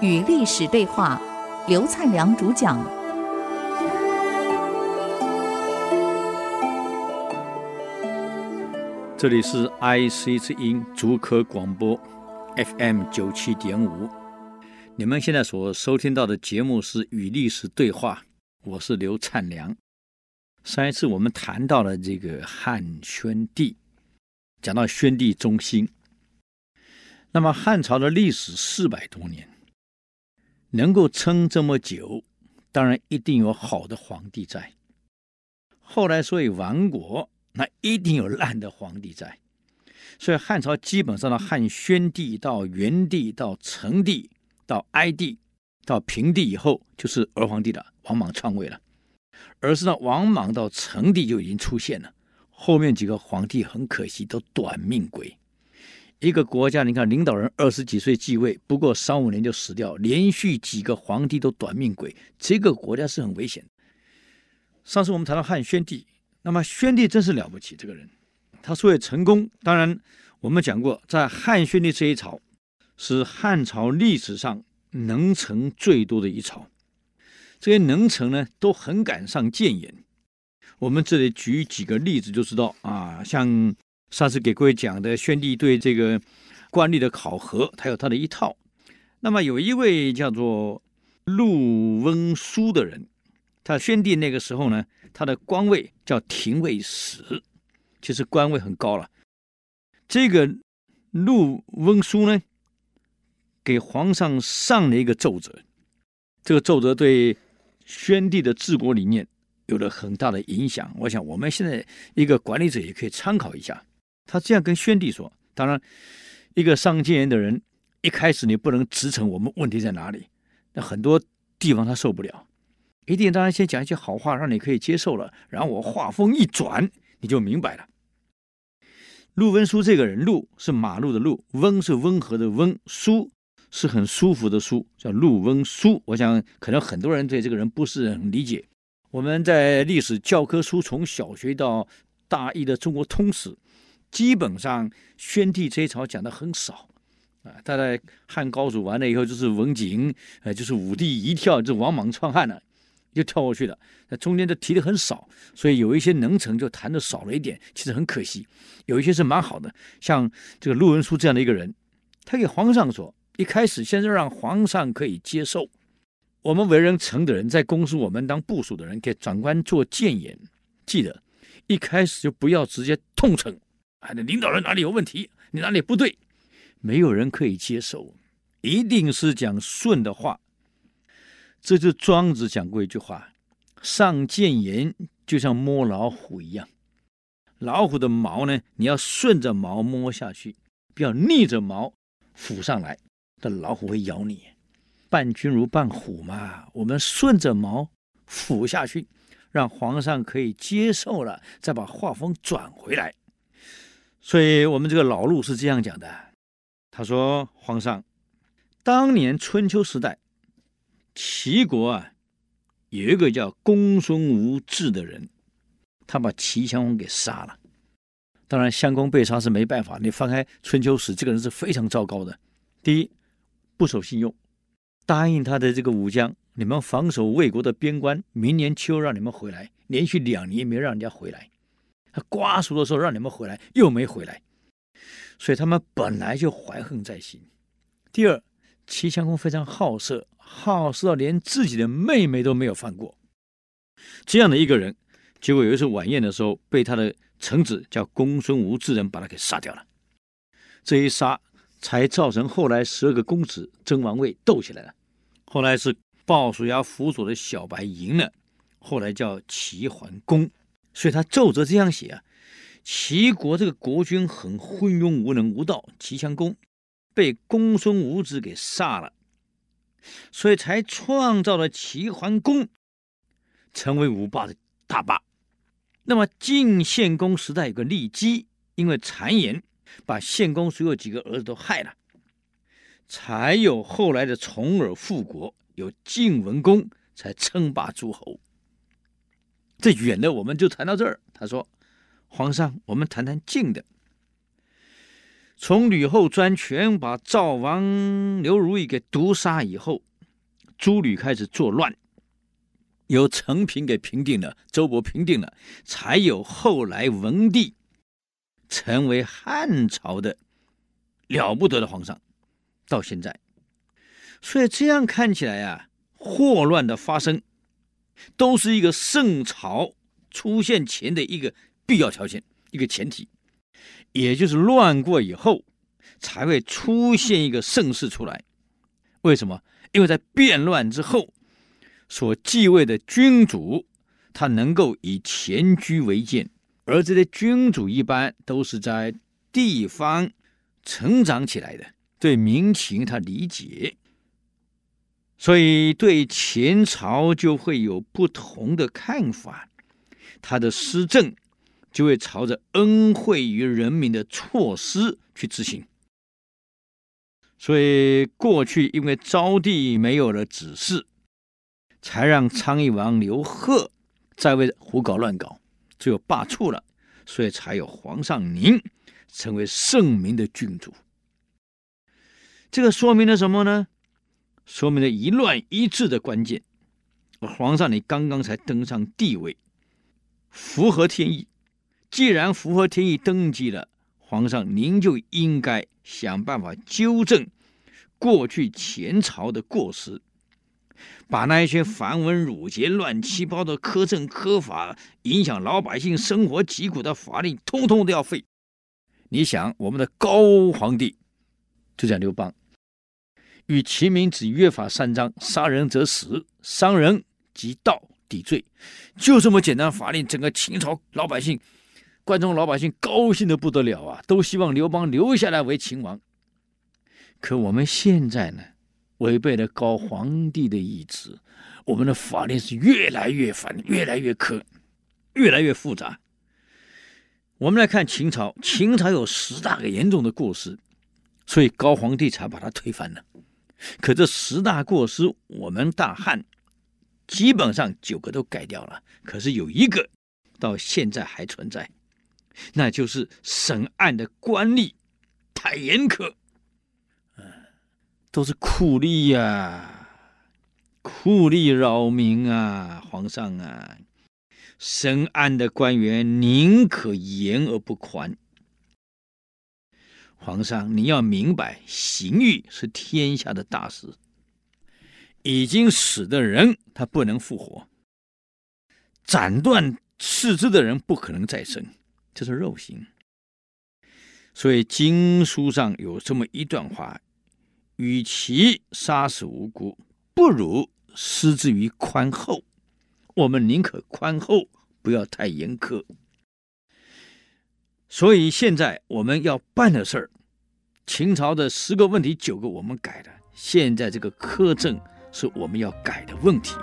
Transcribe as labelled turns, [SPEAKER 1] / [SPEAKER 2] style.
[SPEAKER 1] 与历史对话，刘灿良主讲。
[SPEAKER 2] 这里是 IC 之音竹科广播 FM 九七点五。你们现在所收听到的节目是《与历史对话》，我是刘灿良。上一次我们谈到了这个汉宣帝，讲到宣帝中兴。那么汉朝的历史四百多年。能够撑这么久，当然一定有好的皇帝在。后来所以亡国，那一定有烂的皇帝在。所以汉朝基本上的汉宣帝到元帝到成帝到哀帝到平帝以后，就是儿皇帝了，王莽篡位了。而是呢，王莽到成帝就已经出现了，后面几个皇帝很可惜都短命鬼。一个国家，你看领导人二十几岁继位，不过三五年就死掉，连续几个皇帝都短命鬼，这个国家是很危险。上次我们谈到汉宣帝，那么宣帝真是了不起，这个人，他所谓成功，当然我们讲过，在汉宣帝这一朝是汉朝历史上能臣最多的一朝，这些能臣呢都很敢上谏言。我们这里举几个例子就知道啊，像。上次给各位讲的宣帝对这个官吏的考核，他有他的一套。那么有一位叫做陆温书的人，他宣帝那个时候呢，他的官位叫廷尉史，其实官位很高了。这个陆温书呢，给皇上上了一个奏折，这个奏折对宣帝的治国理念有了很大的影响。我想我们现在一个管理者也可以参考一下。他这样跟宣帝说：“当然，一个上谏言的人，一开始你不能直陈我们问题在哪里，那很多地方他受不了，一定当然先讲一些好话，让你可以接受了，然后我话锋一转，你就明白了。”陆温书这个人，陆是马路的陆，温是温和的温，书是很舒服的书，叫陆温书。我想可能很多人对这个人不是很理解。我们在历史教科书从小学到大一的中国通史。基本上，宣帝这一朝讲的很少，啊，他在汉高祖完了以后就是文景，呃，就是武帝一跳就王莽篡汉了，就跳过去了。那中间就提的很少，所以有一些能臣就谈的少了一点，其实很可惜。有一些是蛮好的，像这个陆文书这样的一个人，他给皇上说，一开始先是让皇上可以接受，我们为人臣的人，在公司我们当部属的人给长官做谏言，记得一开始就不要直接痛斥。啊，那领导人哪里有问题？你哪里不对？没有人可以接受，一定是讲顺的话。这就庄子讲过一句话：“上谏言就像摸老虎一样，老虎的毛呢，你要顺着毛摸下去，不要逆着毛抚上来，那老虎会咬你。伴君如伴虎嘛，我们顺着毛抚下去，让皇上可以接受了，再把话锋转回来。”所以我们这个老陆是这样讲的，他说：“皇上，当年春秋时代，齐国啊，有一个叫公孙无治的人，他把齐襄公给杀了。当然，襄公被杀是没办法。你翻开春秋史，这个人是非常糟糕的。第一，不守信用，答应他的这个武将，你们防守魏国的边关，明年秋让你们回来，连续两年没让人家回来。”他瓜熟的时候让你们回来，又没回来，所以他们本来就怀恨在心。第二，齐襄公非常好色，好色到连自己的妹妹都没有放过。这样的一个人，结果有一次晚宴的时候，被他的臣子叫公孙无治人把他给杀掉了。这一杀，才造成后来十二个公子争王位斗起来了。后来是鲍叔牙辅佐的小白赢了，后来叫齐桓公。所以他奏折这样写啊，齐国这个国君很昏庸无能无道，齐襄公被公孙无治给杀了，所以才创造了齐桓公，成为五霸的大霸。那么晋献公时代有个骊姬，因为谗言把献公所有几个儿子都害了，才有后来的重耳复国，有晋文公才称霸诸侯。这远的我们就谈到这儿。他说：“皇上，我们谈谈近的。从吕后专权把赵王刘如意给毒杀以后，诸吕开始作乱，由陈平给平定了，周勃平定了，才有后来文帝成为汉朝的了不得的皇上。到现在，所以这样看起来啊，祸乱的发生都是一个盛朝出现前的一个必要条件，一个前提。也就是乱过以后，才会出现一个盛世出来。为什么？因为在变乱之后，所继位的君主，他能够以前居为鉴，而这些君主一般都是在地方成长起来的，对民情他理解，所以对前朝就会有不同的看法，他的施政。就会朝着恩惠于人民的措施去执行，所以过去因为昭帝没有了子嗣，才让昌邑王刘贺在位胡搞乱搞，只有罢黜了，所以才有皇上您成为圣明的君主。这个说明了什么呢？说明了一乱一治的关键。皇上你刚刚才登上帝位，符合天意。既然符合天意登基了，皇上您就应该想办法纠正过去前朝的过失，把那一些繁文缛节、乱七八糟的苛政苛法、影响老百姓生活疾苦的法令，通通都要废。你想，我们的高皇帝就叫刘邦，与秦民子约法三章：杀人者死，伤人及盗抵罪，就这么简单法令，整个秦朝老百姓。关中老百姓高兴得不得了啊，都希望刘邦留下来为秦王。可我们现在呢，违背了高皇帝的意志，我们的法令是越来越繁，越来越苛，越来越复杂。我们来看秦朝，秦朝有十大个严重的过失，所以高皇帝才把他推翻了。可这十大过失，我们大汉基本上九个都改掉了，可是有一个到现在还存在。那就是审案的官吏太严苛，嗯，都是酷吏呀，酷吏扰民啊，皇上啊，审案的官员宁可严而不宽。皇上，你要明白，刑狱是天下的大事，已经死的人他不能复活，斩断四肢的人不可能再生。这是肉刑，所以经书上有这么一段话：与其杀死无辜，不如施之于宽厚。我们宁可宽厚，不要太严苛。所以现在我们要办的事儿，秦朝的十个问题九个我们改了，现在这个苛政是我们要改的问题。